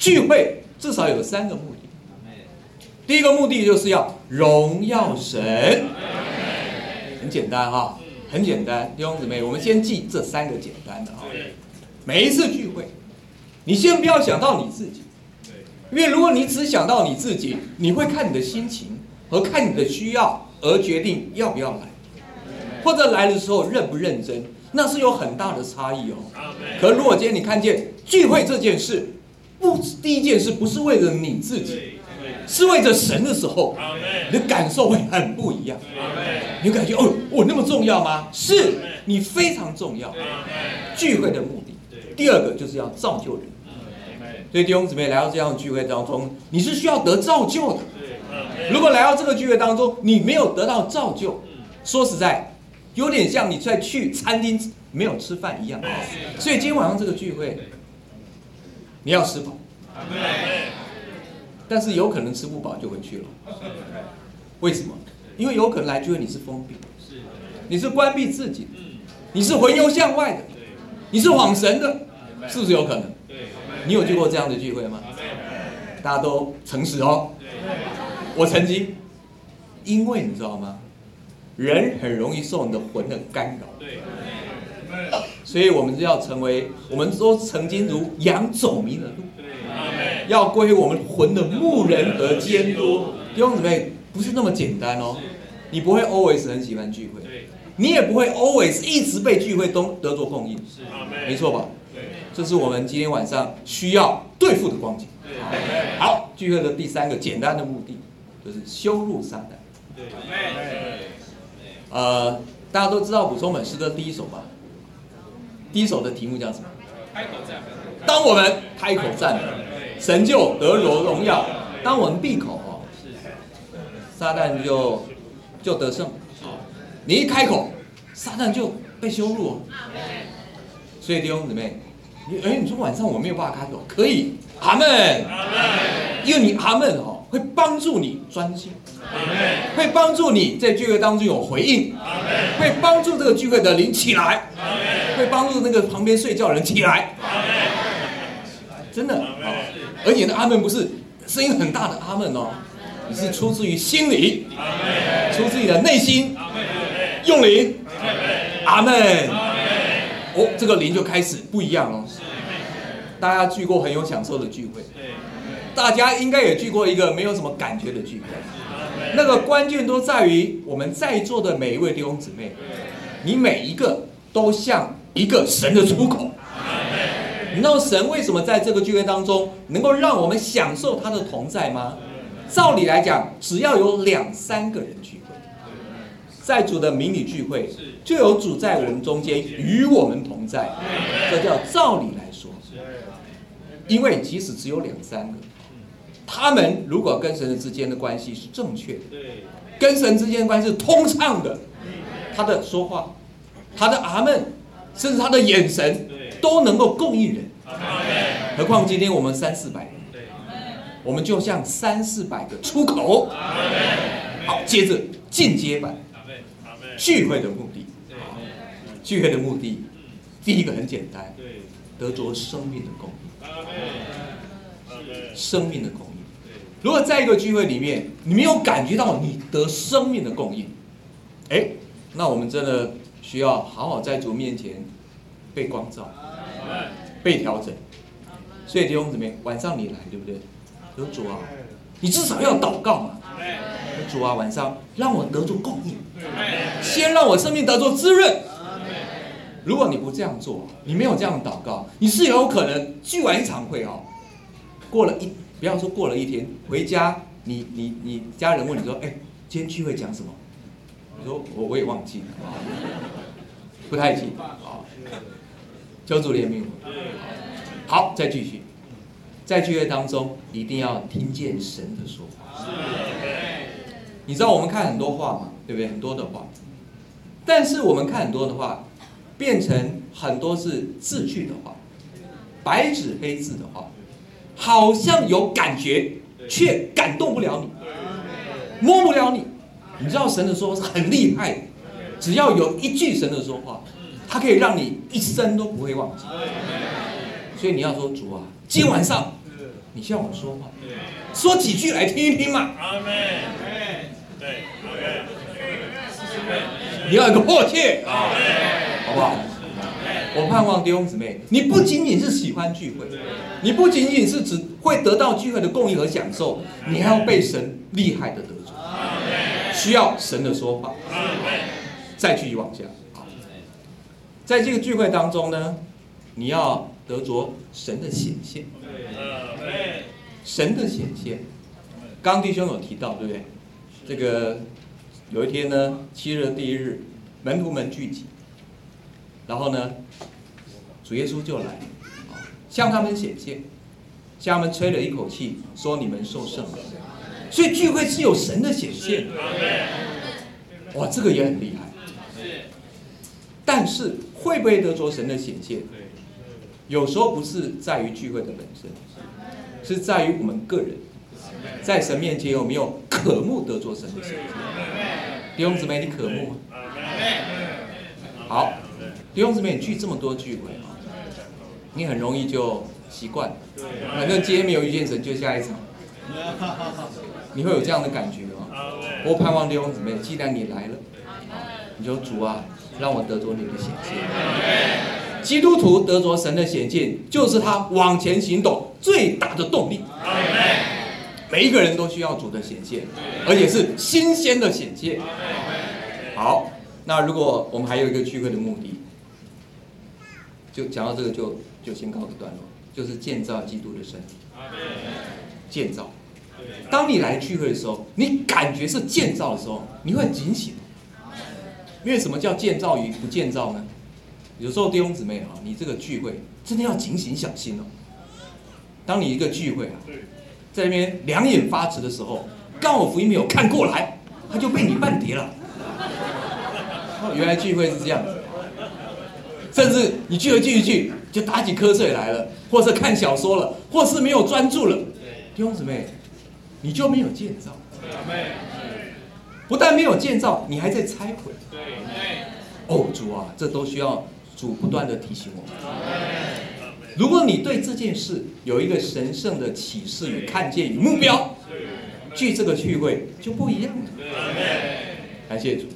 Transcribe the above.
聚会至少有三个目的。第一个目的就是要荣耀神，很简单哈，很简单，弟兄姊妹，我们先记这三个简单的啊。每一次聚会，你先不要想到你自己，因为如果你只想到你自己，你会看你的心情和看你的需要而决定要不要来，或者来的时候认不认真，那是有很大的差异哦。可如果今天你看见聚会这件事，不，第一件事不是为了你自己。是为着神的时候，你的感受会很不一样。你感觉哦，我那么重要吗？是你非常重要。聚会的目的，第二个就是要造就人。所以弟兄姊妹来到这样的聚会当中，你是需要得造就的。如果来到这个聚会当中，你没有得到造就，说实在，有点像你在去餐厅没有吃饭一样。所以今天晚上这个聚会，你要吃饱。但是有可能吃不饱就回去了，为什么？因为有可能来聚会你是封闭，你是关闭自己，你是回游向外的，你是恍神的，是不是有可能？你有去过这样的聚会吗？大家都诚实哦。我曾经，因为你知道吗？人很容易受你的魂的干扰，所以我们就要成为，我们都曾经如羊走迷了路。要归我们魂的牧人而监督，弟兄姊妹，不是那么简单哦。你不会 always 很喜欢聚会，你也不会 always 一直被聚会都得着供应，没错吧？这是我们今天晚上需要对付的光景。好，聚会的第三个简单的目的就是羞辱撒旦。呃，大家都知道补充本诗歌第一首吧？第一首的题目叫什么？开口赞美。当我们开口赞美。神就得荣荣耀。当我们闭口哦，撒旦就就得胜。你一开口，撒旦就被羞辱。所以弟兄姊妹，你哎，你说晚上我没有办法开口，可以阿门。因为你阿门哦，会帮助你专心，会帮助你在聚会当中有回应，会帮助这个聚会的灵起来，会帮助那个旁边睡觉的人起来。真的。而且呢，阿门不是声音很大的阿门哦，你是出自于心里，出自于的内心，用灵，阿门，哦，这个灵就开始不一样哦。大家聚过很有享受的聚会，大家应该也聚过一个没有什么感觉的聚会。那个关键都在于我们在座的每一位弟兄姊妹，你每一个都像一个神的出口。你知道神为什么在这个聚会当中能够让我们享受他的同在吗？照理来讲，只要有两三个人聚会，在主的迷你聚会，就有主在我们中间与我们同在，这叫照理来说。因为即使只有两三个，他们如果跟神之间的关系是正确的，跟神之间的关系是通畅的，他的说话，他的阿门，甚至他的眼神。都能够供应人，何况今天我们三四百人，我们就像三四百个出口。好，接着进阶版，聚会的目的，聚会的目的，第一个很简单，得着生命的供应，生命的供应。如果在一个聚会里面，你没有感觉到你得生命的供应，哎，那我们真的需要好好在主面前被光照。被调整，所以弟兄姊妹，晚上你来对不对？有主啊，你至少要祷告嘛。主啊，晚上让我得着供应，先让我生命得着滋润。如果你不这样做，你没有这样祷告，你是有可能聚完一场会哦，过了一不要说过了一天，回家你你你家人问你说，哎，今天聚会讲什么？你说我我也忘记了，不太记得啊。求主怜悯我。好，再继续，在聚会当中一定要听见神的说话。你知道我们看很多话嘛，对不对？很多的话，但是我们看很多的话，变成很多是字句的话，白纸黑字的话，好像有感觉，却感动不了你，摸不了你。你知道神的说话是很厉害的，只要有一句神的说话。它可以让你一生都不会忘记，所以你要说主啊，今晚上你向我说话，说几句来听一听嘛。阿门。对，你要有个迫切，好不好？我盼望弟兄姊妹，你不仅仅是喜欢聚会，你不仅仅是只会得到聚会的供应和享受，你还要被神厉害的得，需要神的说法。再继续往下，在这个聚会当中呢，你要得着神的显现。神的显现，刚弟兄有提到，对不对？这个有一天呢，七日第一日，门徒们聚集，然后呢，主耶稣就来，向他们显现，向他们吹了一口气，说：“你们受圣了。”所以聚会是有神的显现。哇，这个也很厉害。但是会不会得着神的显现？有时候不是在于聚会的本身。是在于我们个人，在神面前有没有渴慕得着神的显现？弟兄姊妹，你渴慕吗？好，弟兄姊妹，你聚这么多聚会啊，你很容易就习惯，反正今天没有遇见神，就下一场。你会有这样的感觉哦？我盼望弟兄姊妹，既然你来了，你就主啊，让我得着你的显现。基督徒得着神的显现，就是他往前行动最大的动力。每一个人都需要主的显现，而且是新鲜的显现。好，那如果我们还有一个聚会的目的，就讲到这个就就先告个段落，就是建造基督的身体。建造。当你来聚会的时候，你感觉是建造的时候，你会很警醒。因为什么叫建造与不建造呢？有时候弟兄姊妹啊，你这个聚会真的要警醒小心哦。当你一个聚会啊，在那边两眼发直的时候，刚好福音没有看过来，他就被你半跌了。原来聚会是这样子，甚至你聚了聚一聚，就打起瞌睡来了，或是看小说了，或是没有专注了。弟兄姊妹，你就没有建造。不但没有建造，你还在拆毁。哦，主啊，这都需要。主不断的提醒我们，如果你对这件事有一个神圣的启示与看见与目标，聚这个聚会就不一样了。感谢主。